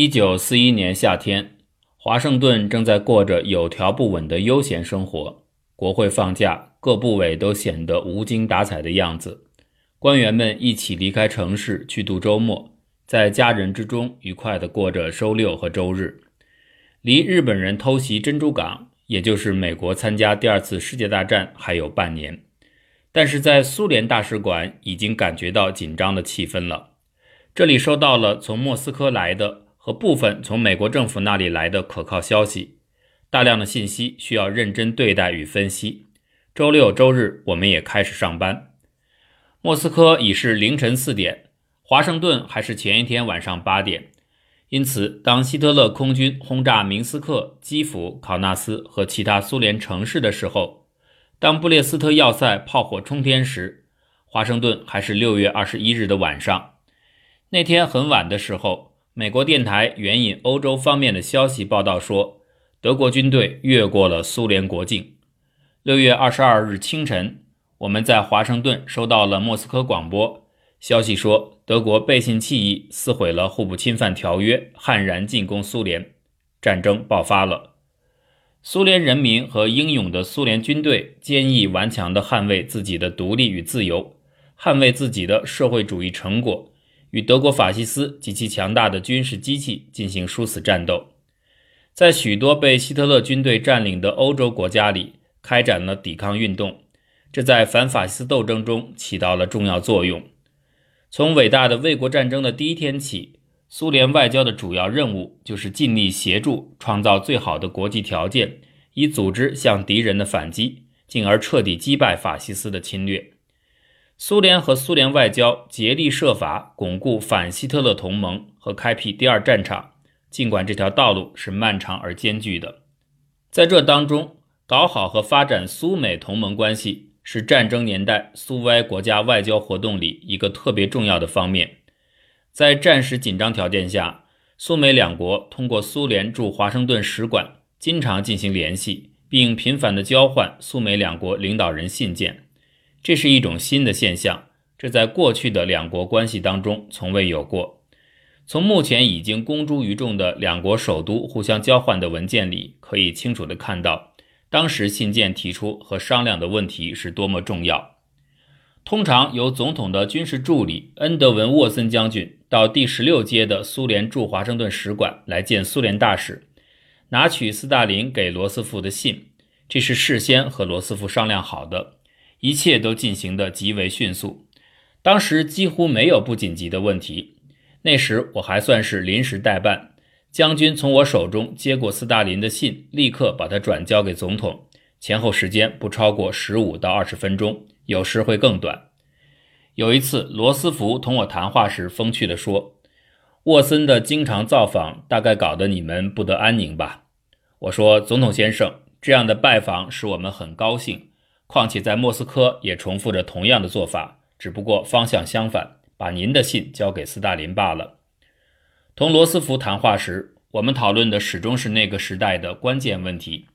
一九四一年夏天，华盛顿正在过着有条不紊的悠闲生活。国会放假，各部委都显得无精打采的样子。官员们一起离开城市去度周末，在家人之中愉快地过着周六和周日。离日本人偷袭珍珠港，也就是美国参加第二次世界大战，还有半年。但是在苏联大使馆已经感觉到紧张的气氛了。这里收到了从莫斯科来的和部分从美国政府那里来的可靠消息，大量的信息需要认真对待与分析。周六周日我们也开始上班。莫斯科已是凌晨四点，华盛顿还是前一天晚上八点。因此，当希特勒空军轰炸明斯克、基辅、考纳斯和其他苏联城市的时候，当布列斯特要塞炮火冲天时，华盛顿还是六月二十一日的晚上。那天很晚的时候，美国电台援引欧洲方面的消息报道说，德国军队越过了苏联国境。六月二十二日清晨，我们在华盛顿收到了莫斯科广播消息，说德国背信弃义，撕毁了互不侵犯条约，悍然进攻苏联，战争爆发了。苏联人民和英勇的苏联军队坚毅顽强地捍卫自己的独立与自由，捍卫自己的社会主义成果，与德国法西斯及其强大的军事机器进行殊死战斗。在许多被希特勒军队占领的欧洲国家里，开展了抵抗运动，这在反法西斯斗争中起到了重要作用。从伟大的卫国战争的第一天起。苏联外交的主要任务就是尽力协助创造最好的国际条件，以组织向敌人的反击，进而彻底击败法西斯的侵略。苏联和苏联外交竭力设法巩固反希特勒同盟和开辟第二战场，尽管这条道路是漫长而艰巨的。在这当中，搞好和发展苏美同盟关系是战争年代苏维埃国家外交活动里一个特别重要的方面。在战时紧张条件下，苏美两国通过苏联驻华盛顿使馆经常进行联系，并频繁地交换苏美两国领导人信件。这是一种新的现象，这在过去的两国关系当中从未有过。从目前已经公诸于众的两国首都互相交换的文件里，可以清楚地看到，当时信件提出和商量的问题是多么重要。通常由总统的军事助理恩德文·沃森将军到第十六街的苏联驻华盛顿使馆来见苏联大使，拿取斯大林给罗斯福的信。这是事先和罗斯福商量好的，一切都进行得极为迅速。当时几乎没有不紧急的问题。那时我还算是临时代办，将军从我手中接过斯大林的信，立刻把它转交给总统，前后时间不超过十五到二十分钟。有时会更短。有一次，罗斯福同我谈话时，风趣地说：“沃森的经常造访，大概搞得你们不得安宁吧？”我说：“总统先生，这样的拜访使我们很高兴。况且在莫斯科也重复着同样的做法，只不过方向相反，把您的信交给斯大林罢了。”同罗斯福谈话时，我们讨论的始终是那个时代的关键问题。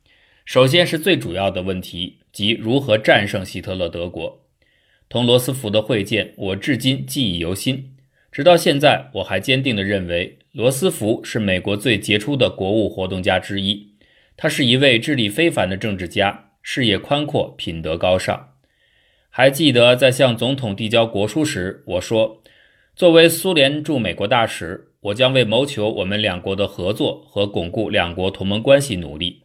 首先是最主要的问题。即如何战胜希特勒德国。同罗斯福的会见，我至今记忆犹新。直到现在，我还坚定地认为，罗斯福是美国最杰出的国务活动家之一。他是一位智力非凡的政治家，视野宽阔，品德高尚。还记得在向总统递交国书时，我说：“作为苏联驻美国大使，我将为谋求我们两国的合作和巩固两国同盟关系努力。”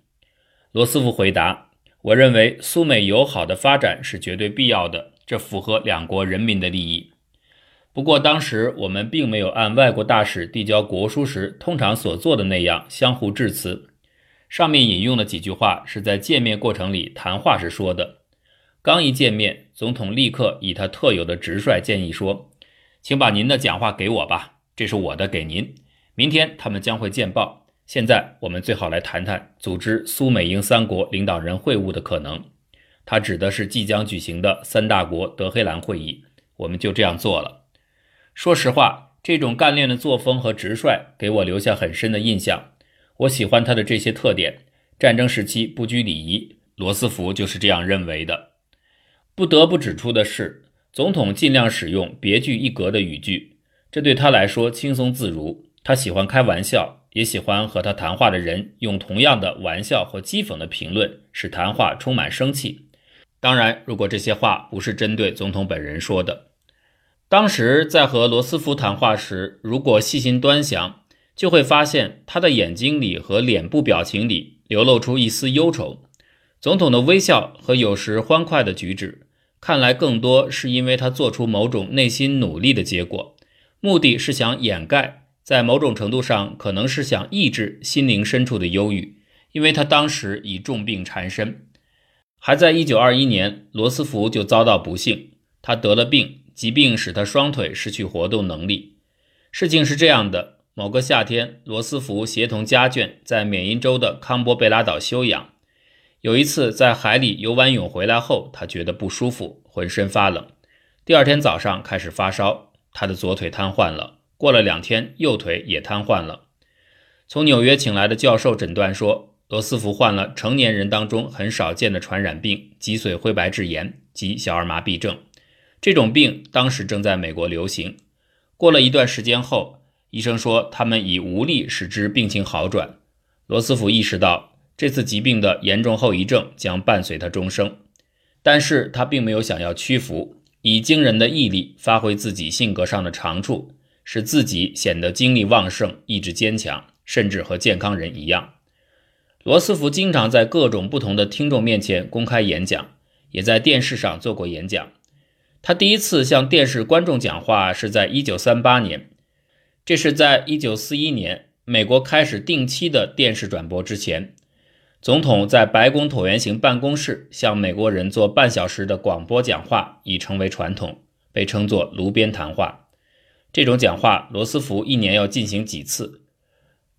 罗斯福回答。我认为苏美友好的发展是绝对必要的，这符合两国人民的利益。不过，当时我们并没有按外国大使递交国书时通常所做的那样相互致辞。上面引用的几句话是在见面过程里谈话时说的。刚一见面，总统立刻以他特有的直率建议说：“请把您的讲话给我吧，这是我的给您。明天他们将会见报。”现在我们最好来谈谈组织苏美英三国领导人会晤的可能。他指的是即将举行的三大国德黑兰会议。我们就这样做了。说实话，这种干练的作风和直率给我留下很深的印象。我喜欢他的这些特点。战争时期不拘礼仪，罗斯福就是这样认为的。不得不指出的是，总统尽量使用别具一格的语句，这对他来说轻松自如。他喜欢开玩笑，也喜欢和他谈话的人用同样的玩笑或讥讽的评论，使谈话充满生气。当然，如果这些话不是针对总统本人说的，当时在和罗斯福谈话时，如果细心端详，就会发现他的眼睛里和脸部表情里流露出一丝忧愁。总统的微笑和有时欢快的举止，看来更多是因为他做出某种内心努力的结果，目的是想掩盖。在某种程度上，可能是想抑制心灵深处的忧郁，因为他当时已重病缠身。还在1921年，罗斯福就遭到不幸，他得了病，疾病使他双腿失去活动能力。事情是这样的：某个夏天，罗斯福协同家眷在缅因州的康波贝拉岛休养。有一次在海里游完泳回来后，他觉得不舒服，浑身发冷。第二天早上开始发烧，他的左腿瘫痪了。过了两天，右腿也瘫痪了。从纽约请来的教授诊断说，罗斯福患了成年人当中很少见的传染病——脊髓灰白质炎及小儿麻痹症。这种病当时正在美国流行。过了一段时间后，医生说他们已无力使之病情好转。罗斯福意识到这次疾病的严重后遗症将伴随他终生，但是他并没有想要屈服，以惊人的毅力发挥自己性格上的长处。使自己显得精力旺盛、意志坚强，甚至和健康人一样。罗斯福经常在各种不同的听众面前公开演讲，也在电视上做过演讲。他第一次向电视观众讲话是在1938年，这是在1941年美国开始定期的电视转播之前。总统在白宫椭圆形办公室向美国人做半小时的广播讲话已成为传统，被称作“炉边谈话”。这种讲话，罗斯福一年要进行几次？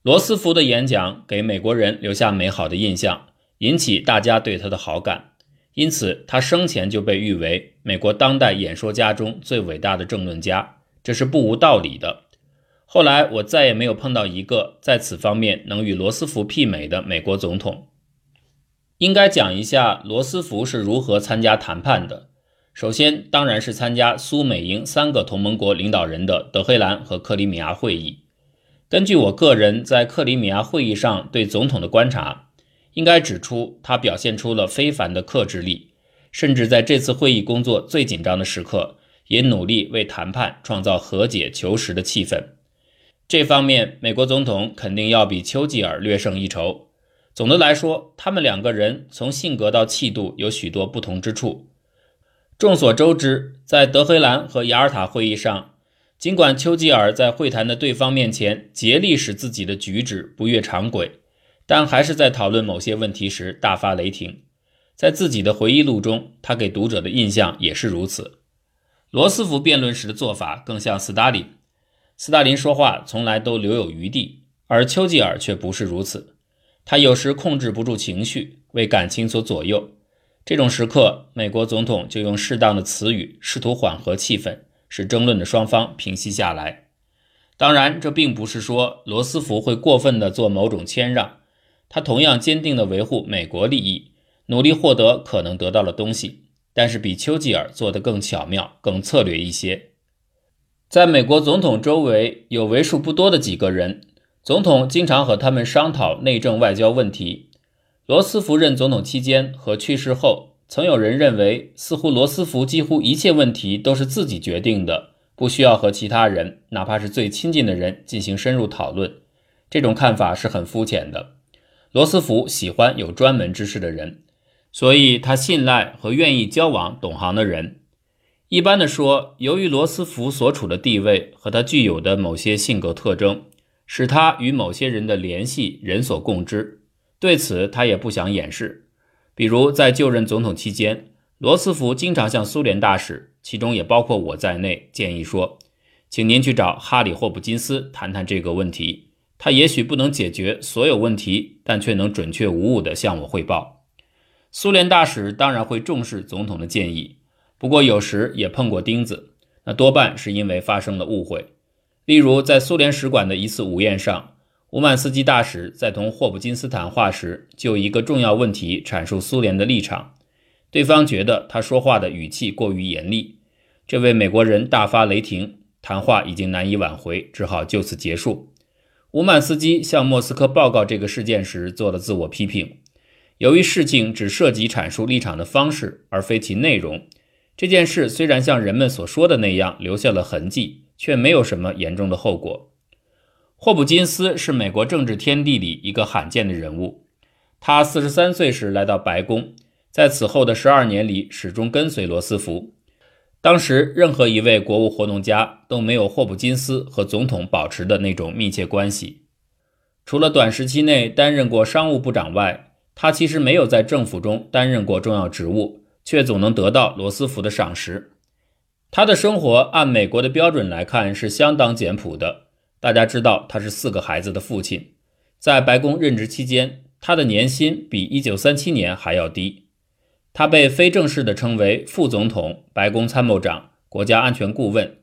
罗斯福的演讲给美国人留下美好的印象，引起大家对他的好感，因此他生前就被誉为美国当代演说家中最伟大的政论家，这是不无道理的。后来我再也没有碰到一个在此方面能与罗斯福媲美的美国总统。应该讲一下罗斯福是如何参加谈判的。首先，当然是参加苏美英三个同盟国领导人的德黑兰和克里米亚会议。根据我个人在克里米亚会议上对总统的观察，应该指出他表现出了非凡的克制力，甚至在这次会议工作最紧张的时刻，也努力为谈判创造和解求实的气氛。这方面，美国总统肯定要比丘吉尔略胜一筹。总的来说，他们两个人从性格到气度有许多不同之处。众所周知，在德黑兰和雅尔塔会议上，尽管丘吉尔在会谈的对方面前竭力使自己的举止不越常轨，但还是在讨论某些问题时大发雷霆。在自己的回忆录中，他给读者的印象也是如此。罗斯福辩论时的做法更像斯大林，斯大林说话从来都留有余地，而丘吉尔却不是如此。他有时控制不住情绪，为感情所左右。这种时刻，美国总统就用适当的词语试图缓和气氛，使争论的双方平息下来。当然，这并不是说罗斯福会过分的做某种谦让，他同样坚定地维护美国利益，努力获得可能得到的东西，但是比丘吉尔做得更巧妙、更策略一些。在美国总统周围有为数不多的几个人，总统经常和他们商讨内政外交问题。罗斯福任总统期间和去世后，曾有人认为，似乎罗斯福几乎一切问题都是自己决定的，不需要和其他人，哪怕是最亲近的人进行深入讨论。这种看法是很肤浅的。罗斯福喜欢有专门知识的人，所以他信赖和愿意交往懂行的人。一般的说，由于罗斯福所处的地位和他具有的某些性格特征，使他与某些人的联系人所共知。对此，他也不想掩饰。比如，在就任总统期间，罗斯福经常向苏联大使，其中也包括我在内，建议说：“请您去找哈里·霍普金斯谈谈这个问题。他也许不能解决所有问题，但却能准确无误地向我汇报。”苏联大使当然会重视总统的建议，不过有时也碰过钉子，那多半是因为发生了误会。例如，在苏联使馆的一次午宴上。乌曼斯基大使在同霍普金斯谈话时，就一个重要问题阐述苏联的立场。对方觉得他说话的语气过于严厉，这位美国人大发雷霆，谈话已经难以挽回，只好就此结束。乌曼斯基向莫斯科报告这个事件时做了自我批评。由于事情只涉及阐述立场的方式，而非其内容，这件事虽然像人们所说的那样留下了痕迹，却没有什么严重的后果。霍普金斯是美国政治天地里一个罕见的人物。他四十三岁时来到白宫，在此后的十二年里始终跟随罗斯福。当时，任何一位国务活动家都没有霍普金斯和总统保持的那种密切关系。除了短时期内担任过商务部长外，他其实没有在政府中担任过重要职务，却总能得到罗斯福的赏识。他的生活按美国的标准来看是相当简朴的。大家知道，他是四个孩子的父亲。在白宫任职期间，他的年薪比1937年还要低。他被非正式的称为副总统、白宫参谋长、国家安全顾问。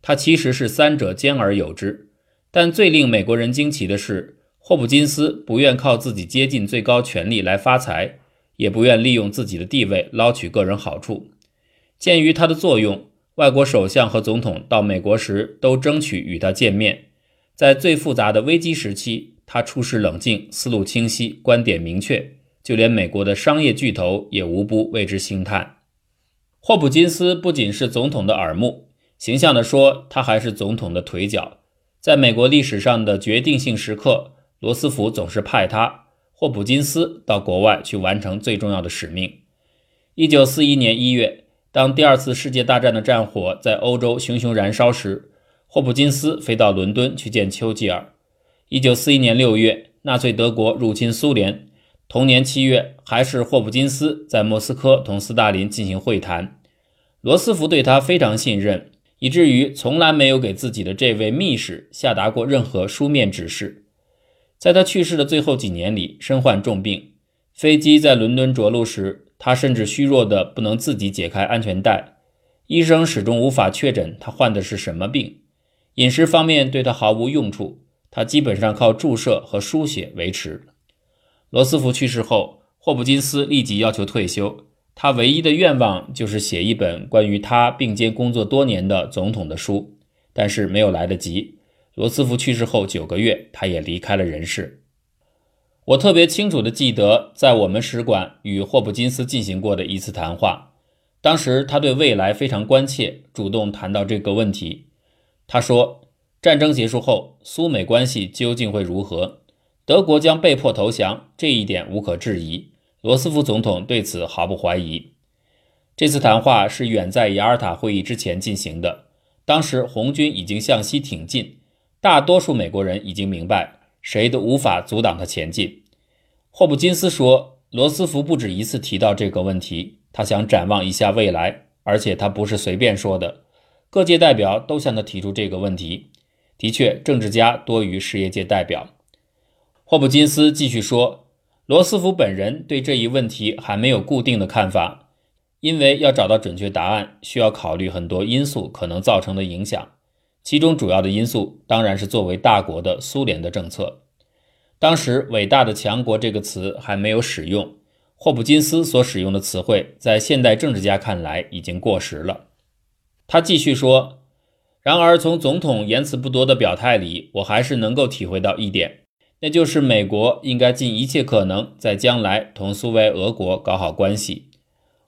他其实是三者兼而有之。但最令美国人惊奇的是，霍普金斯不愿靠自己接近最高权力来发财，也不愿利用自己的地位捞取个人好处。鉴于他的作用，外国首相和总统到美国时都争取与他见面。在最复杂的危机时期，他处事冷静，思路清晰，观点明确，就连美国的商业巨头也无不为之兴叹。霍普金斯不仅是总统的耳目，形象地说，他还是总统的腿脚。在美国历史上的决定性时刻，罗斯福总是派他霍普金斯到国外去完成最重要的使命。一九四一年一月，当第二次世界大战的战火在欧洲熊熊燃烧时。霍普金斯飞到伦敦去见丘吉尔。一九四一年六月，纳粹德国入侵苏联。同年七月，还是霍普金斯在莫斯科同斯大林进行会谈。罗斯福对他非常信任，以至于从来没有给自己的这位密使下达过任何书面指示。在他去世的最后几年里，身患重病。飞机在伦敦着陆时，他甚至虚弱的不能自己解开安全带。医生始终无法确诊他患的是什么病。饮食方面对他毫无用处，他基本上靠注射和输血维持。罗斯福去世后，霍普金斯立即要求退休。他唯一的愿望就是写一本关于他并肩工作多年的总统的书，但是没有来得及。罗斯福去世后九个月，他也离开了人世。我特别清楚地记得，在我们使馆与霍普金斯进行过的一次谈话，当时他对未来非常关切，主动谈到这个问题。他说：“战争结束后，苏美关系究竟会如何？德国将被迫投降，这一点无可置疑。罗斯福总统对此毫不怀疑。这次谈话是远在雅尔塔会议之前进行的，当时红军已经向西挺进，大多数美国人已经明白，谁都无法阻挡他前进。”霍普金斯说：“罗斯福不止一次提到这个问题，他想展望一下未来，而且他不是随便说的。”各界代表都向他提出这个问题。的确，政治家多于事业界代表。霍普金斯继续说：“罗斯福本人对这一问题还没有固定的看法，因为要找到准确答案，需要考虑很多因素可能造成的影响。其中主要的因素当然是作为大国的苏联的政策。当时‘伟大的强国’这个词还没有使用，霍普金斯所使用的词汇，在现代政治家看来已经过时了。”他继续说：“然而，从总统言辞不多的表态里，我还是能够体会到一点，那就是美国应该尽一切可能在将来同苏维埃俄国搞好关系。”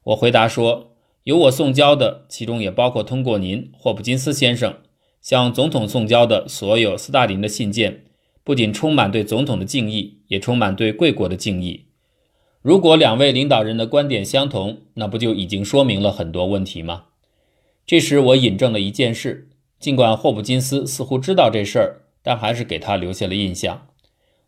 我回答说：“由我送交的，其中也包括通过您，霍普金斯先生向总统送交的所有斯大林的信件，不仅充满对总统的敬意，也充满对贵国的敬意。如果两位领导人的观点相同，那不就已经说明了很多问题吗？”这时，我引证了一件事。尽管霍普金斯似乎知道这事儿，但还是给他留下了印象。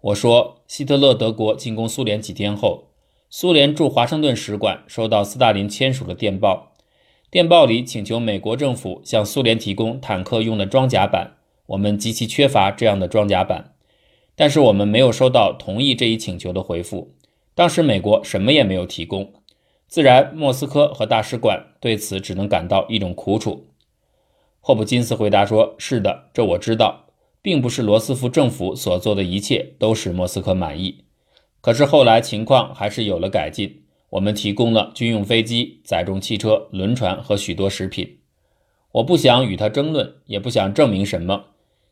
我说，希特勒德国进攻苏联几天后，苏联驻华盛顿使馆收到斯大林签署的电报，电报里请求美国政府向苏联提供坦克用的装甲板。我们极其缺乏这样的装甲板，但是我们没有收到同意这一请求的回复。当时美国什么也没有提供。自然，莫斯科和大使馆对此只能感到一种苦楚。霍普金斯回答说：“是的，这我知道，并不是罗斯福政府所做的一切都使莫斯科满意。可是后来情况还是有了改进，我们提供了军用飞机、载重汽车、轮船和许多食品。我不想与他争论，也不想证明什么。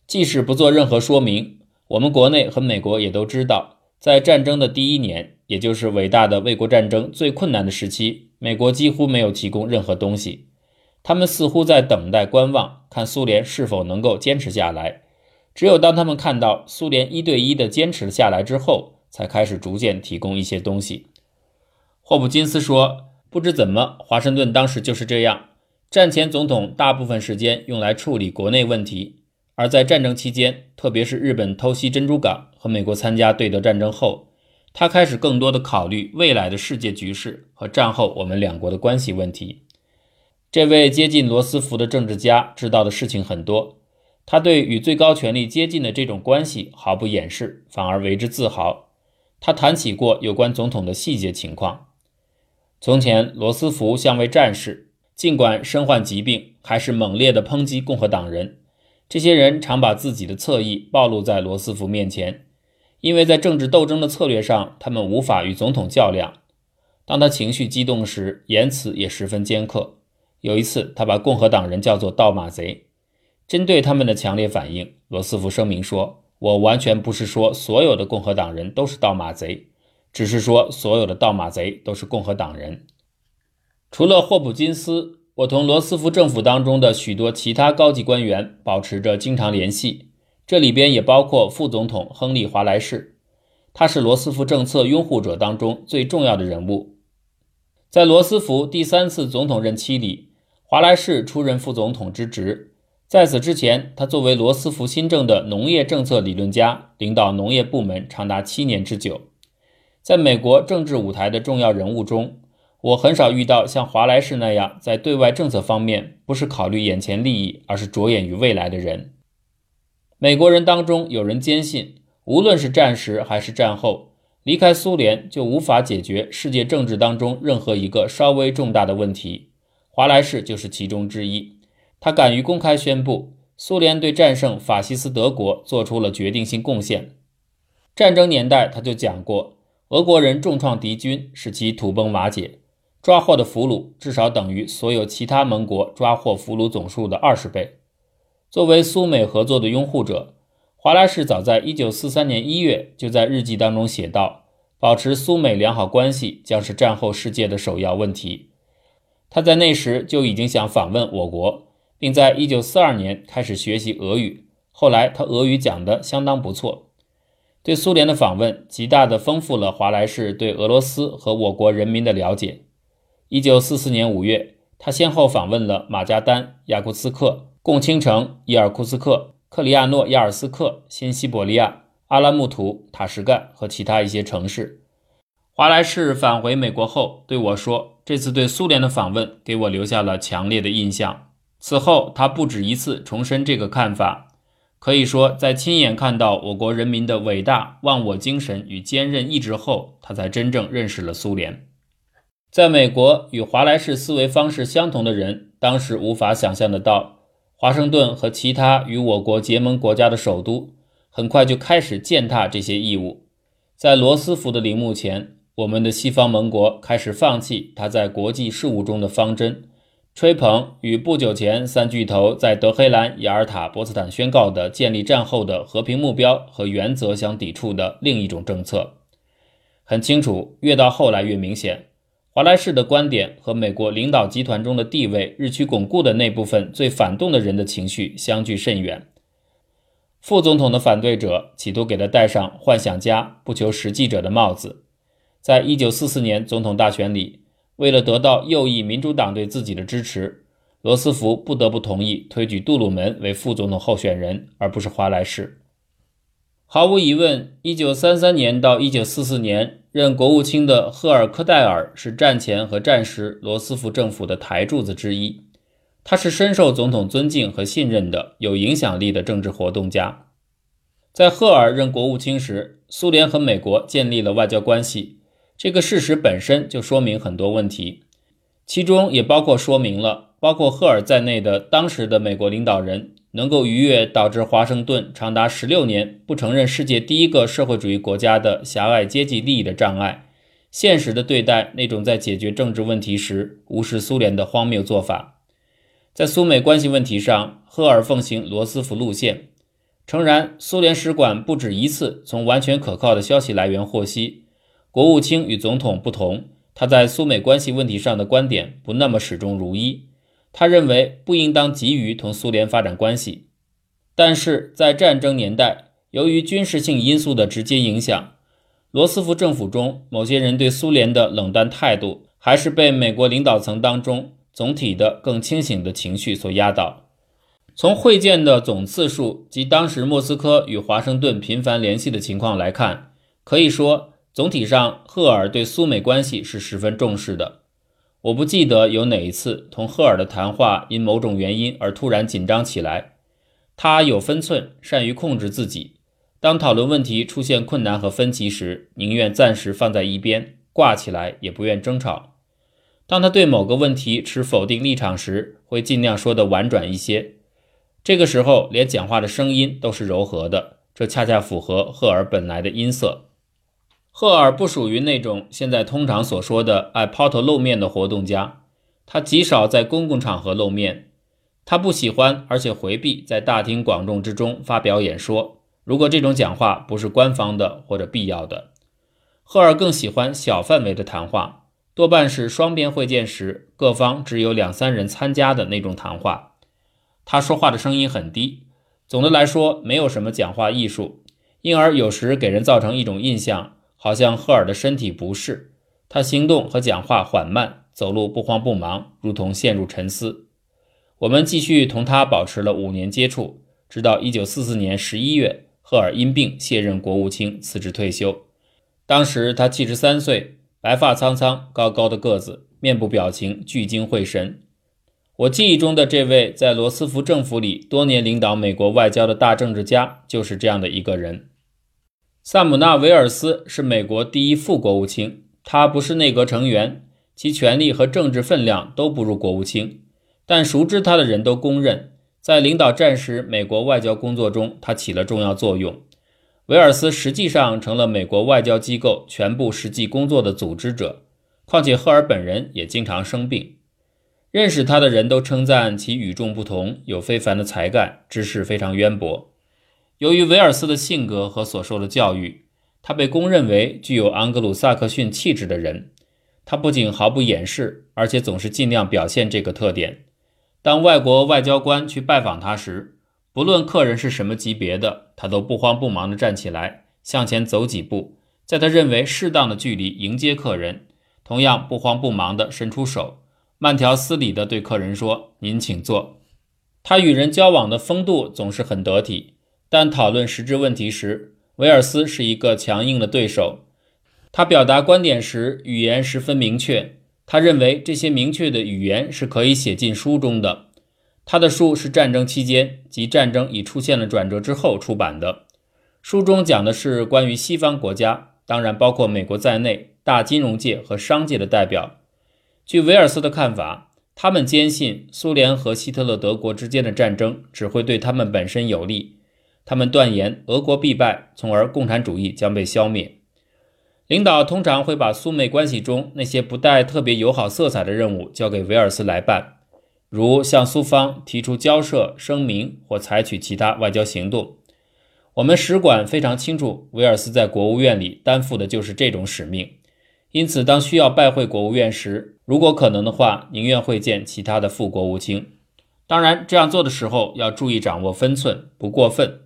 即使不做任何说明，我们国内和美国也都知道，在战争的第一年，也就是伟大的卫国战争最困难的时期，美国几乎没有提供任何东西。他们似乎在等待观望，看苏联是否能够坚持下来。只有当他们看到苏联一对一的坚持下来之后，才开始逐渐提供一些东西。霍普金斯说：“不知怎么，华盛顿当时就是这样。战前总统大部分时间用来处理国内问题，而在战争期间，特别是日本偷袭珍珠港和美国参加对德战争后，他开始更多的考虑未来的世界局势和战后我们两国的关系问题。”这位接近罗斯福的政治家知道的事情很多，他对与最高权力接近的这种关系毫不掩饰，反而为之自豪。他谈起过有关总统的细节情况。从前，罗斯福像位战士，尽管身患疾病，还是猛烈地抨击共和党人。这些人常把自己的侧翼暴露在罗斯福面前，因为在政治斗争的策略上，他们无法与总统较量。当他情绪激动时，言辞也十分尖刻。有一次，他把共和党人叫做“盗马贼”。针对他们的强烈反应，罗斯福声明说：“我完全不是说所有的共和党人都是盗马贼，只是说所有的盗马贼都是共和党人。”除了霍普金斯，我同罗斯福政府当中的许多其他高级官员保持着经常联系，这里边也包括副总统亨利·华莱士，他是罗斯福政策拥护者当中最重要的人物。在罗斯福第三次总统任期里，华莱士出任副总统之职。在此之前，他作为罗斯福新政的农业政策理论家，领导农业部门长达七年之久。在美国政治舞台的重要人物中，我很少遇到像华莱士那样在对外政策方面不是考虑眼前利益，而是着眼于未来的人。美国人当中有人坚信，无论是战时还是战后，离开苏联就无法解决世界政治当中任何一个稍微重大的问题。华莱士就是其中之一。他敢于公开宣布，苏联对战胜法西斯德国做出了决定性贡献。战争年代，他就讲过，俄国人重创敌军，使其土崩瓦解，抓获的俘虏至少等于所有其他盟国抓获俘虏总数的二十倍。作为苏美合作的拥护者，华莱士早在1943年1月就在日记当中写道：“保持苏美良好关系将是战后世界的首要问题。”他在那时就已经想访问我国，并在一九四二年开始学习俄语。后来他俄语讲得相当不错。对苏联的访问极大地丰富了华莱士对俄罗斯和我国人民的了解。一九四四年五月，他先后访问了马加丹、雅库茨克、共青城、伊尔库斯克、克里亚诺亚尔斯克、新西伯利亚、阿拉木图、塔什干和其他一些城市。华莱士返回美国后对我说：“这次对苏联的访问给我留下了强烈的印象。”此后，他不止一次重申这个看法。可以说，在亲眼看到我国人民的伟大忘我精神与坚韧意志后，他才真正认识了苏联。在美国，与华莱士思维方式相同的人，当时无法想象得到，华盛顿和其他与我国结盟国家的首都很快就开始践踏这些义务。在罗斯福的陵墓前。我们的西方盟国开始放弃他在国际事务中的方针，吹捧与不久前三巨头在德黑兰、雅尔塔、波茨坦宣告的建立战后的和平目标和原则相抵触的另一种政策。很清楚，越到后来越明显，华莱士的观点和美国领导集团中的地位日趋巩固的那部分最反动的人的情绪相距甚远。副总统的反对者企图给他戴上幻想家、不求实际者的帽子。在一九四四年总统大选里，为了得到右翼民主党对自己的支持，罗斯福不得不同意推举杜鲁门为副总统候选人，而不是华莱士。毫无疑问，一九三三年到一九四四年任国务卿的赫尔科戴尔是战前和战时罗斯福政府的台柱子之一。他是深受总统尊敬和信任的有影响力的政治活动家。在赫尔任国务卿时，苏联和美国建立了外交关系。这个事实本身就说明很多问题，其中也包括说明了包括赫尔在内的当时的美国领导人能够逾越导致华盛顿长达十六年不承认世界第一个社会主义国家的狭隘阶级利益的障碍，现实的对待那种在解决政治问题时无视苏联的荒谬做法。在苏美关系问题上，赫尔奉行罗斯福路线，诚然，苏联使馆不止一次从完全可靠的消息来源获悉，国务卿与总统不同，他在苏美关系问题上的观点不那么始终如一。他认为不应当急于同苏联发展关系，但是在战争年代，由于军事性因素的直接影响，罗斯福政府中某些人对苏联的冷淡态度，还是被美国领导层当中总体的更清醒的情绪所压倒。从会见的总次数及当时莫斯科与华盛顿频繁联系的情况来看，可以说总体上赫尔对苏美关系是十分重视的。我不记得有哪一次同赫尔的谈话因某种原因而突然紧张起来。他有分寸，善于控制自己。当讨论问题出现困难和分歧时，宁愿暂时放在一边，挂起来，也不愿争吵。当他对某个问题持否定立场时，会尽量说得婉转一些。这个时候，连讲话的声音都是柔和的，这恰恰符合赫尔本来的音色。赫尔不属于那种现在通常所说的爱抛头露面的活动家，他极少在公共场合露面，他不喜欢而且回避在大庭广众之中发表演说。如果这种讲话不是官方的或者必要的，赫尔更喜欢小范围的谈话，多半是双边会见时各方只有两三人参加的那种谈话。他说话的声音很低，总的来说没有什么讲话艺术，因而有时给人造成一种印象。好像赫尔的身体不适，他行动和讲话缓慢，走路不慌不忙，如同陷入沉思。我们继续同他保持了五年接触，直到1944年11月，赫尔因病卸任国务卿，辞职退休。当时他73岁，白发苍苍，高高的个子，面部表情聚精会神。我记忆中的这位在罗斯福政府里多年领导美国外交的大政治家，就是这样的一个人。萨姆纳维尔斯是美国第一副国务卿，他不是内阁成员，其权力和政治分量都不如国务卿，但熟知他的人都公认，在领导战时美国外交工作中，他起了重要作用。维尔斯实际上成了美国外交机构全部实际工作的组织者，况且赫尔本人也经常生病。认识他的人都称赞其与众不同，有非凡的才干，知识非常渊博。由于维尔斯的性格和所受的教育，他被公认为具有安格鲁萨克逊气质的人。他不仅毫不掩饰，而且总是尽量表现这个特点。当外国外交官去拜访他时，不论客人是什么级别的，他都不慌不忙地站起来，向前走几步，在他认为适当的距离迎接客人，同样不慌不忙地伸出手，慢条斯理地对客人说：“您请坐。”他与人交往的风度总是很得体。但讨论实质问题时，维尔斯是一个强硬的对手。他表达观点时语言十分明确，他认为这些明确的语言是可以写进书中的。他的书是战争期间及战争已出现了转折之后出版的，书中讲的是关于西方国家，当然包括美国在内大金融界和商界的代表。据维尔斯的看法，他们坚信苏联和希特勒德国之间的战争只会对他们本身有利。他们断言俄国必败，从而共产主义将被消灭。领导通常会把苏美关系中那些不带特别友好色彩的任务交给维尔斯来办，如向苏方提出交涉、声明或采取其他外交行动。我们使馆非常清楚，维尔斯在国务院里担负的就是这种使命。因此，当需要拜会国务院时，如果可能的话，宁愿会见其他的副国务卿。当然，这样做的时候要注意掌握分寸，不过分。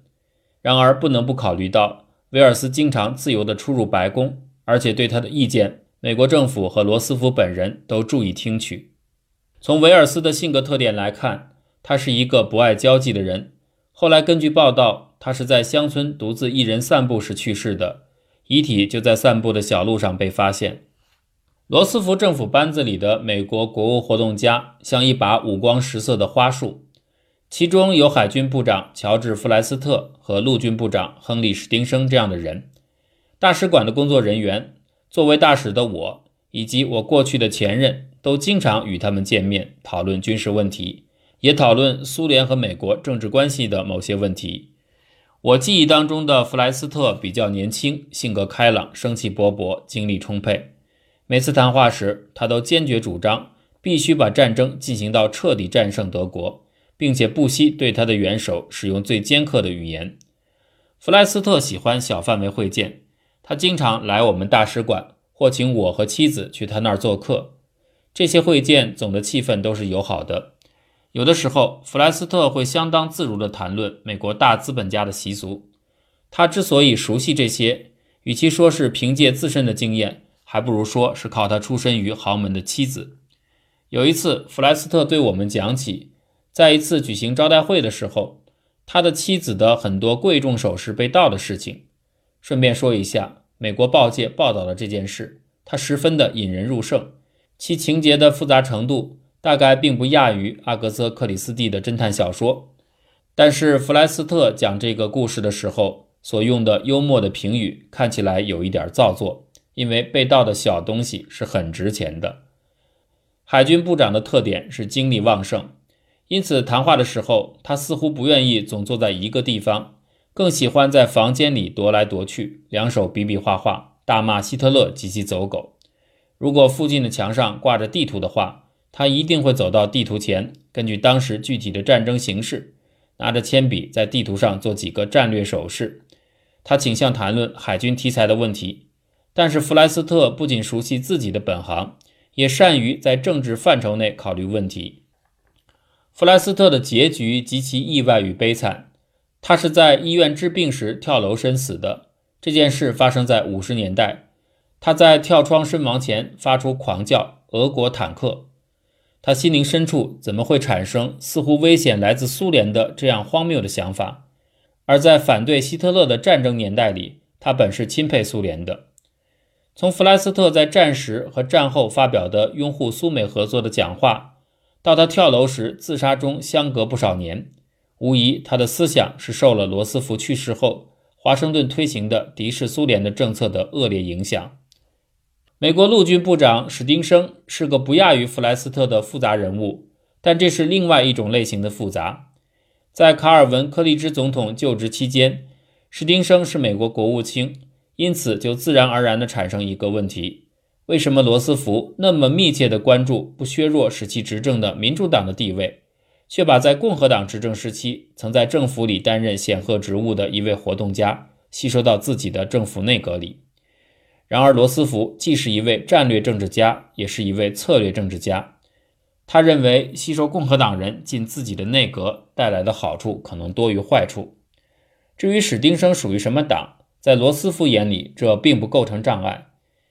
然而，不能不考虑到，威尔斯经常自由地出入白宫，而且对他的意见，美国政府和罗斯福本人都注意听取。从维尔斯的性格特点来看，他是一个不爱交际的人。后来根据报道，他是在乡村独自一人散步时去世的，遗体就在散步的小路上被发现。罗斯福政府班子里的美国国务活动家，像一把五光十色的花束。其中有海军部长乔治·弗莱斯特和陆军部长亨利·史丁生这样的人。大使馆的工作人员，作为大使的我，以及我过去的前任，都经常与他们见面，讨论军事问题，也讨论苏联和美国政治关系的某些问题。我记忆当中的弗莱斯特比较年轻，性格开朗，生气勃勃，精力充沛。每次谈话时，他都坚决主张必须把战争进行到彻底战胜德国。并且不惜对他的元首使用最尖刻的语言。弗莱斯特喜欢小范围会见，他经常来我们大使馆，或请我和妻子去他那儿做客。这些会见总的气氛都是友好的。有的时候，弗莱斯特会相当自如地谈论美国大资本家的习俗。他之所以熟悉这些，与其说是凭借自身的经验，还不如说是靠他出身于豪门的妻子。有一次，弗莱斯特对我们讲起，在一次举行招待会的时候。他的妻子的很多贵重首饰被盗的事情，顺便说一下，美国报界报道了这件事，它十分的引人入胜，其情节的复杂程度大概并不亚于阿格瑟·克里斯蒂的侦探小说。但是弗莱斯特讲这个故事的时候所用的幽默的评语看起来有一点造作，因为被盗的小东西是很值钱的。海军部长的特点是精力旺盛。因此，谈话的时候，他似乎不愿意总坐在一个地方，更喜欢在房间里踱来踱去，两手比比划划，大骂希特勒及其走狗。如果附近的墙上挂着地图的话，他一定会走到地图前，根据当时具体的战争形势，拿着铅笔在地图上做几个战略手势。他倾向谈论海军题材的问题，但是弗莱斯特不仅熟悉自己的本行，也善于在政治范畴内考虑问题。弗莱斯特的结局极其意外与悲惨。他是在医院治病时跳楼身死的。这件事发生在五十年代。他在跳窗身亡前发出狂叫：“俄国坦克！”他心灵深处怎么会产生似乎危险来自苏联的这样荒谬的想法？而在反对希特勒的战争年代里，他本是钦佩苏联的。从弗莱斯特在战时和战后发表的拥护苏美合作的讲话。到他跳楼时自杀中相隔不少年，无疑他的思想是受了罗斯福去世后华盛顿推行的敌视苏联的政策的恶劣影响。美国陆军部长史丁生是个不亚于弗莱斯特的复杂人物，但这是另外一种类型的复杂。在卡尔文·柯立芝总统就职期间，史丁生是美国国务卿，因此就自然而然地产生一个问题。为什么罗斯福那么密切地关注不削弱使其执政的民主党的地位，却把在共和党执政时期曾在政府里担任显赫职务的一位活动家吸收到自己的政府内阁里？然而，罗斯福既是一位战略政治家，也是一位策略政治家。他认为吸收共和党人进自己的内阁带来的好处可能多于坏处。至于史丁生属于什么党，在罗斯福眼里，这并不构成障碍。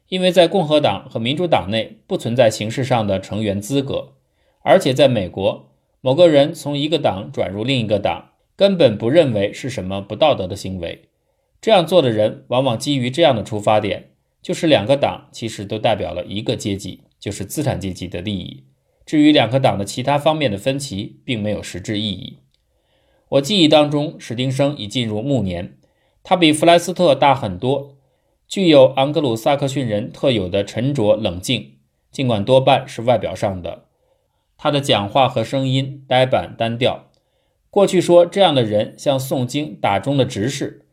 因为在共和党和民主党内不存在形式上的成员资格，而且在美国，某个人从一个党转入另一个党，根本不认为是什么不道德的行为。这样做的人往往基于这样的出发点，就是两个党其实都代表了一个阶级，就是资产阶级的利益。至于两个党的其他方面的分歧，并没有实质意义。我记忆当中，史丁生已进入暮年，他比弗莱斯特大很多。具有昂格鲁萨克逊人特有的沉着冷静，尽管多半是外表上的。他的讲话和声音呆板单调。过去说这样的人像诵经打钟的执事，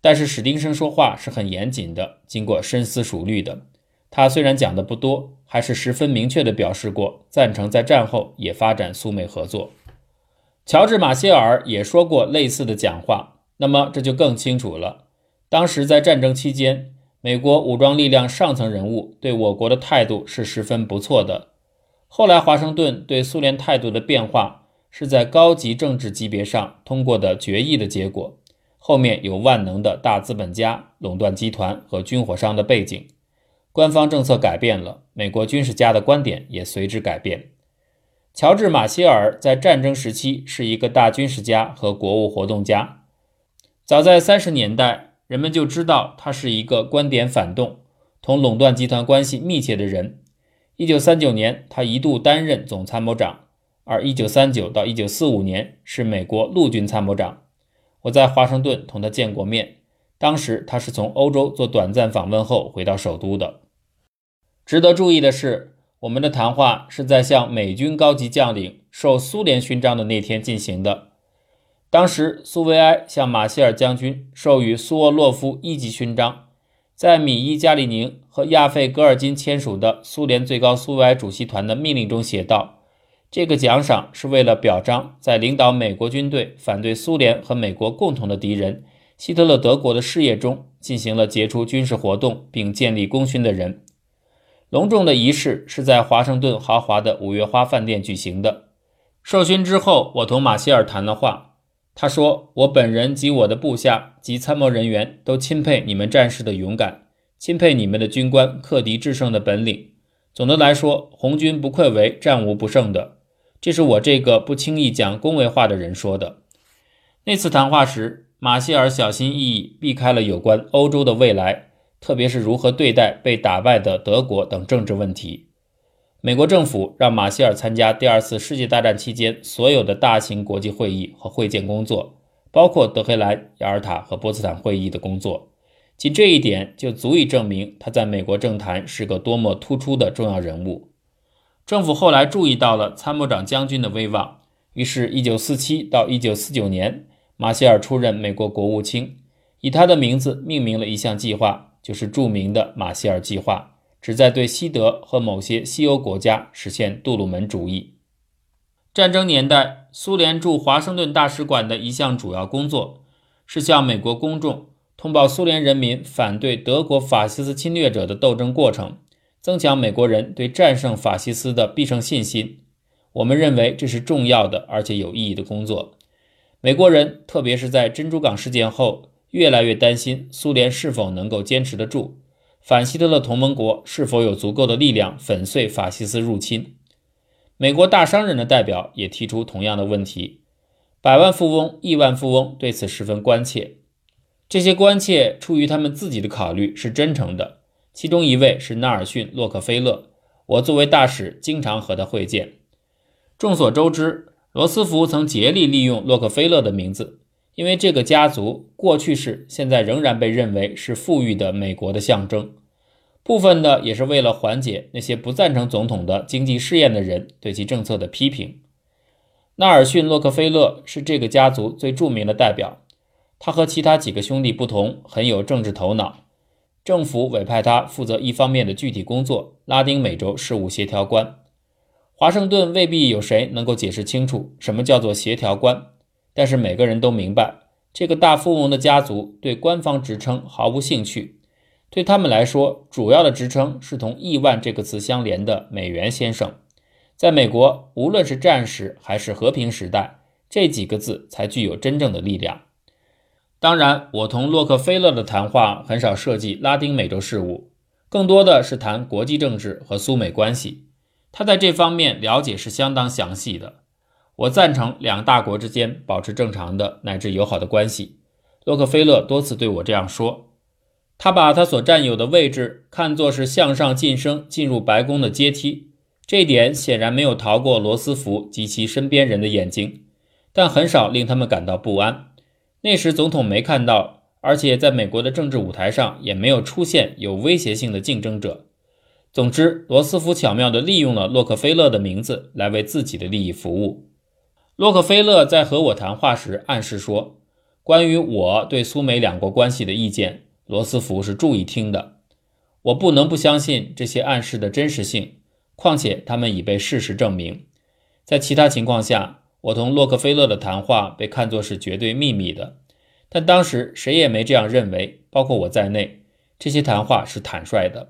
但是史丁生说话是很严谨的，经过深思熟虑的。他虽然讲的不多，还是十分明确地表示过赞成在战后也发展苏美合作。乔治马歇尔也说过类似的讲话，那么这就更清楚了。当时在战争期间。美国武装力量上层人物对我国的态度是十分不错的。后来，华盛顿对苏联态度的变化是在高级政治级别上通过的决议的结果。后面有万能的大资本家、垄断集团和军火商的背景，官方政策改变了，美国军事家的观点也随之改变。乔治·马歇尔在战争时期是一个大军事家和国务活动家，早在三十年代。人们就知道他是一个观点反动、同垄断集团关系密切的人。一九三九年，他一度担任总参谋长，而一九三九到一九四五年是美国陆军参谋长。我在华盛顿同他见过面，当时他是从欧洲做短暂访问后回到首都的。值得注意的是，我们的谈话是在向美军高级将领授苏联勋章的那天进行的。当时，苏维埃向马歇尔将军授予苏沃洛夫一级勋章，在米伊加里宁和亚费戈尔金签署的苏联最高苏维埃主席团的命令中写道：“这个奖赏是为了表彰在领导美国军队反对苏联和美国共同的敌人希特勒德国的事业中进行了杰出军事活动并建立功勋的人。隆重的仪式是在华盛顿豪华的五月花饭店举行的。授勋之后，我同马歇尔谈了话。他说：“我本人及我的部下及参谋人员都钦佩你们战士的勇敢，钦佩你们的军官克敌制胜的本领。总的来说，红军不愧为战无不胜的。”这是我这个不轻易讲恭维话的人说的。那次谈话时，马歇尔小心翼翼避开了有关欧洲的未来，特别是如何对待被打败的德国等政治问题。美国政府让马歇尔参加第二次世界大战期间所有的大型国际会议和会见工作，包括德黑兰、雅尔塔和波茨坦会议的工作。仅这一点就足以证明他在美国政坛是个多么突出的重要人物。政府后来注意到了参谋长将军的威望，于是1947到1949年，马歇尔出任美国国务卿，以他的名字命名了一项计划，就是著名的马歇尔计划，旨在对西德和某些西欧国家实现杜鲁门主义。战争年代，苏联驻华盛顿大使馆的一项主要工作，是向美国公众通报苏联人民反对德国法西斯侵略者的斗争过程。增强美国人对战胜法西斯的必胜信心，我们认为这是重要的而且有意义的工作。美国人，特别是在珍珠港事件后，越来越担心苏联是否能够坚持得住，反希特勒同盟国是否有足够的力量粉碎法西斯入侵。美国大商人的代表也提出同样的问题，百万富翁、亿万富翁对此十分关切。这些关切出于他们自己的考虑，是真诚的。其中一位是纳尔逊·洛克菲勒，我作为大使经常和他会见。众所周知，罗斯福曾竭力利用洛克菲勒的名字，因为这个家族过去是、现在仍然被认为是富裕的美国的象征。部分的也是为了缓解那些不赞成总统的经济试验的人对其政策的批评。纳尔逊·洛克菲勒是这个家族最著名的代表，他和其他几个兄弟不同，很有政治头脑。政府委派他负责一方面的具体工作——拉丁美洲事务协调官。华盛顿未必有谁能够解释清楚什么叫做协调官，但是每个人都明白，这个大富翁的家族对官方职称毫无兴趣。对他们来说，主要的职称是同“亿万”这个词相连的“美元先生”。在美国，无论是战时还是和平时代，这几个字才具有真正的力量。当然，我同洛克菲勒的谈话很少涉及拉丁美洲事务，更多的是谈国际政治和苏美关系。他在这方面了解是相当详细的。我赞成两大国之间保持正常的乃至友好的关系。洛克菲勒多次对我这样说。他把他所占有的位置看作是向上晋升进入白宫的阶梯，这点显然没有逃过罗斯福及其身边人的眼睛，但很少令他们感到不安。那时总统没看到，而且在美国的政治舞台上也没有出现有威胁性的竞争者。总之，罗斯福巧妙地利用了洛克菲勒的名字来为自己的利益服务。洛克菲勒在和我谈话时暗示说，关于我对苏美两国关系的意见，罗斯福是注意听的。我不能不相信这些暗示的真实性，况且他们已被事实证明。在其他情况下。我同洛克菲勒的谈话被看作是绝对秘密的，但当时谁也没这样认为，包括我在内。这些谈话是坦率的，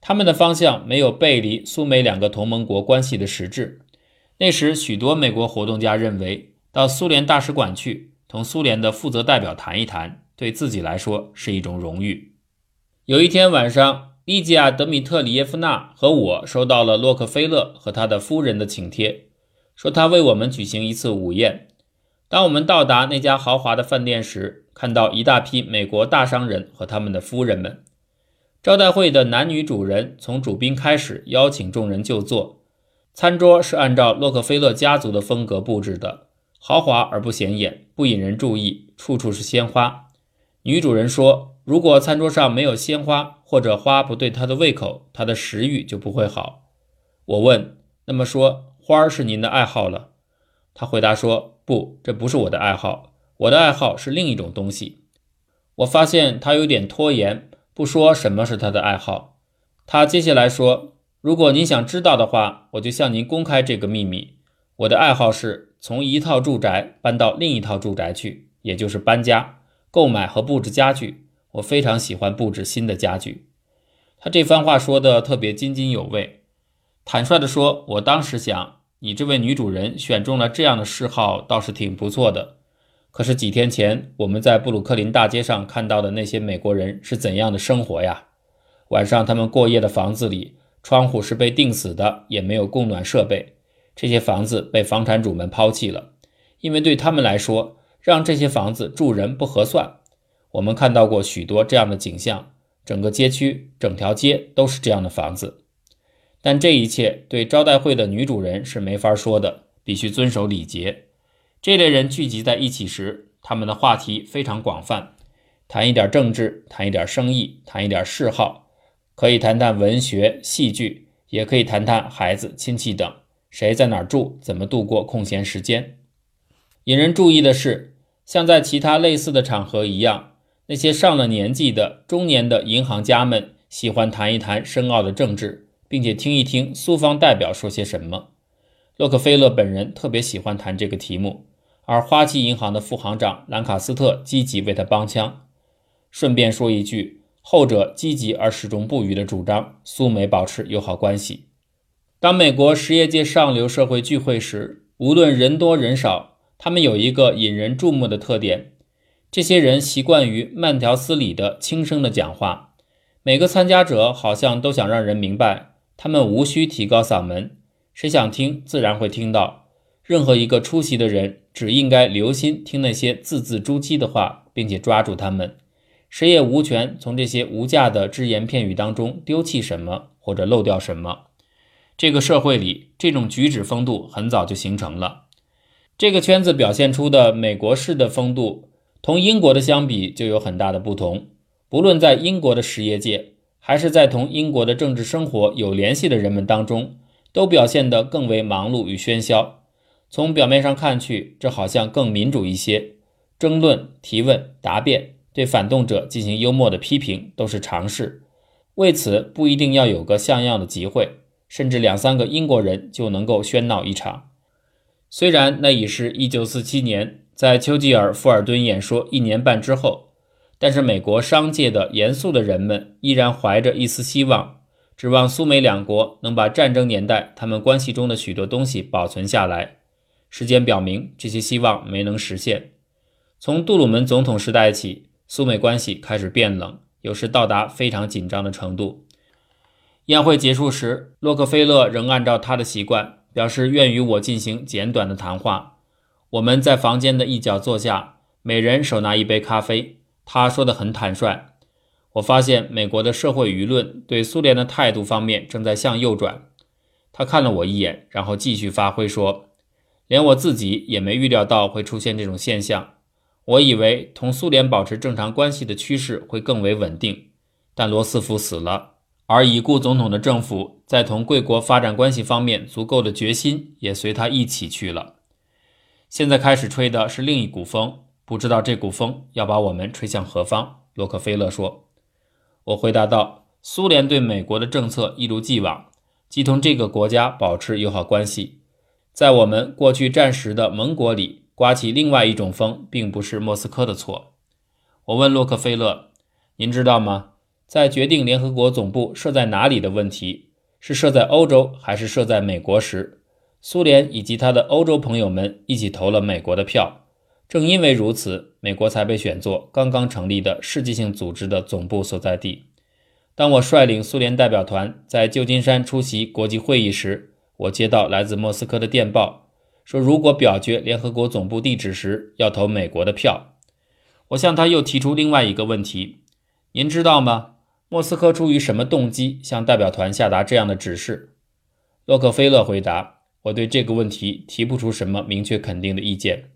他们的方向没有背离苏美两个同盟国关系的实质。那时，许多美国活动家认为，到苏联大使馆去同苏联的负责代表谈一谈，对自己来说是一种荣誉。有一天晚上，利吉亚·德米特里耶夫娜和我收到了洛克菲勒和他的夫人的请帖。说他为我们举行一次午宴。当我们到达那家豪华的饭店时，看到一大批美国大商人和他们的夫人们。招待会的男女主人从主宾开始邀请众人就座。餐桌是按照洛克菲勒家族的风格布置的，豪华而不显眼，不引人注意，处处是鲜花。女主人说：“如果餐桌上没有鲜花，或者花不对她的胃口，她的食欲就不会好。”我问：“那么说？”花儿是您的爱好了，她回答说：“不，这不是我的爱好，我的爱好是另一种东西。”我发现她有点拖延，不说什么是她的爱好。她接下来说：“如果您想知道的话，我就向您公开这个秘密。我的爱好是从一套住宅搬到另一套住宅去，也就是搬家，购买和布置家具。我非常喜欢布置新的家具。他这番话说的特别津津有味，坦率地说，我当时想，你这位女主人选中了这样的嗜好，倒是挺不错的。可是几天前我们在布鲁克林大街上看到的那些美国人是怎样的生活呀？晚上他们过夜的房子里，窗户是被钉死的，也没有供暖设备。这些房子被房产主们抛弃了，因为对他们来说，让这些房子住人不合算。我们看到过许多这样的景象，整个街区、整条街都是这样的房子。但这一切对招待会的女主人是没法说的，必须遵守礼节。这类人聚集在一起时，他们的话题非常广泛，谈一点政治，谈一点生意，谈一点嗜好，可以谈谈文学、戏剧，也可以谈谈孩子、亲戚等，谁在哪儿住，怎么度过空闲时间。引人注意的是，像在其他类似的场合一样。那些上了年纪的中年的银行家们喜欢谈一谈深奥的政治，并且听一听苏方代表说些什么。洛克菲勒本人特别喜欢谈这个题目，而花旗银行的副行长兰卡斯特积极为他帮腔。顺便说一句，后者积极而始终不渝的主张苏美保持友好关系。当美国实业界上流社会聚会时，无论人多人少，他们有一个引人注目的特点。这些人习惯于慢条斯理的轻声的讲话，每个参加者好像都想让人明白，他们无需提高嗓门，谁想听自然会听到。任何一个出席的人只应该留心听那些字字珠玑的话，并且抓住他们。谁也无权从这些无价的只言片语当中丢弃什么或者漏掉什么。这个社会里，这种举止风度很早就形成了。这个圈子表现出的美国式的风度。同英国的相比，就有很大的不同。不论在英国的实业界，还是在同英国的政治生活有联系的人们当中，都表现得更为忙碌与喧嚣。从表面上看去，这好像更民主一些。争论、提问、答辩，对反动者进行幽默的批评，都是常事。为此，不一定要有个像样的集会，甚至两三个英国人就能够喧闹一场。虽然那已是一九四七年。在丘吉尔·富尔顿演说一年半之后，但是美国商界的严肃的人们依然怀着一丝希望，指望苏美两国能把战争年代他们关系中的许多东西保存下来。时间表明，这些希望没能实现。从杜鲁门总统时代起，苏美关系开始变冷，有时到达非常紧张的程度。宴会结束时，洛克菲勒仍按照他的习惯，表示愿与我进行简短的谈话。我们在房间的一角坐下，每人手拿一杯咖啡。他说的很坦率。我发现美国的社会舆论对苏联的态度方面正在向右转。他看了我一眼，然后继续发挥说：“连我自己也没预料到会出现这种现象。我以为同苏联保持正常关系的趋势会更为稳定，但罗斯福死了，而已故总统的政府在同贵国发展关系方面足够的决心也随他一起去了。”现在开始吹的是另一股风，不知道这股风要把我们吹向何方。洛克菲勒说：“我回答道，苏联对美国的政策一如既往，即同这个国家保持友好关系。在我们过去战时的盟国里刮起另外一种风，并不是莫斯科的错。”我问洛克菲勒：“您知道吗？在决定联合国总部设在哪里的问题，是设在欧洲还是设在美国时？”苏联以及他的欧洲朋友们一起投了美国的票，正因为如此，美国才被选作刚刚成立的世界性组织的总部所在地。当我率领苏联代表团在旧金山出席国际会议时，我接到来自莫斯科的电报，说如果表决联合国总部地址时要投美国的票。我向他又提出另外一个问题：您知道吗？莫斯科出于什么动机向代表团下达这样的指示？洛克菲勒回答。我对这个问题提不出什么明确肯定的意见。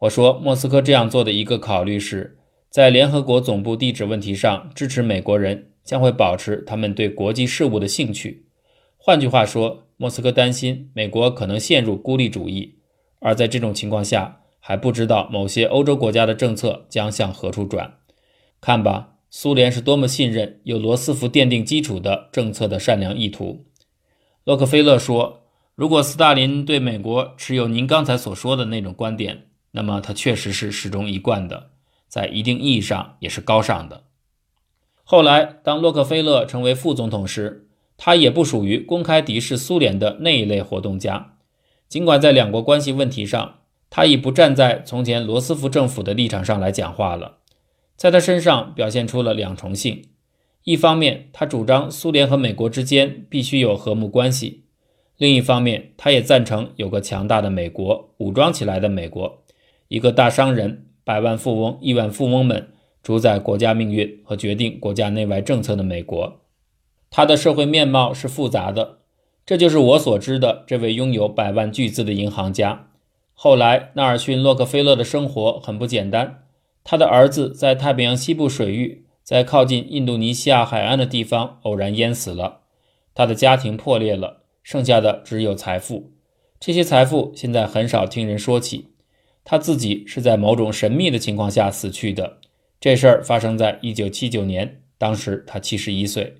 我说，莫斯科这样做的一个考虑是，在联合国总部地址问题上支持美国人将会保持他们对国际事务的兴趣。换句话说，莫斯科担心美国可能陷入孤立主义，而在这种情况下还不知道某些欧洲国家的政策将向何处转。看吧，苏联是多么信任有罗斯福奠定基础的政策的善良意图。洛克菲勒说。如果斯大林对美国持有您刚才所说的那种观点，那么他确实是始终一贯的。在一定意义上也是高尚的。后来，当洛克菲勒成为副总统时，他也不属于公开敌视苏联的那一类活动家。尽管在两国关系问题上，他已不站在从前罗斯福政府的立场上来讲话了。在他身上表现出了两重性：一方面，他主张苏联和美国之间必须有和睦关系；另一方面，他也赞成有个强大的美国，武装起来的美国，一个大商人、百万富翁、亿万富翁们主宰国家命运和决定国家内外政策的美国。他的社会面貌是复杂的，这就是我所知的这位拥有百万巨资的银行家。后来，纳尔逊·洛克菲勒的生活很不简单。他的儿子在太平洋西部水域，在靠近印度尼西亚海岸的地方偶然淹死了。他的家庭破裂了，剩下的只有财富。这些财富现在很少听人说起。他自己是在某种神秘的情况下死去的。这事儿发生在一九七九年，当时他七十一岁。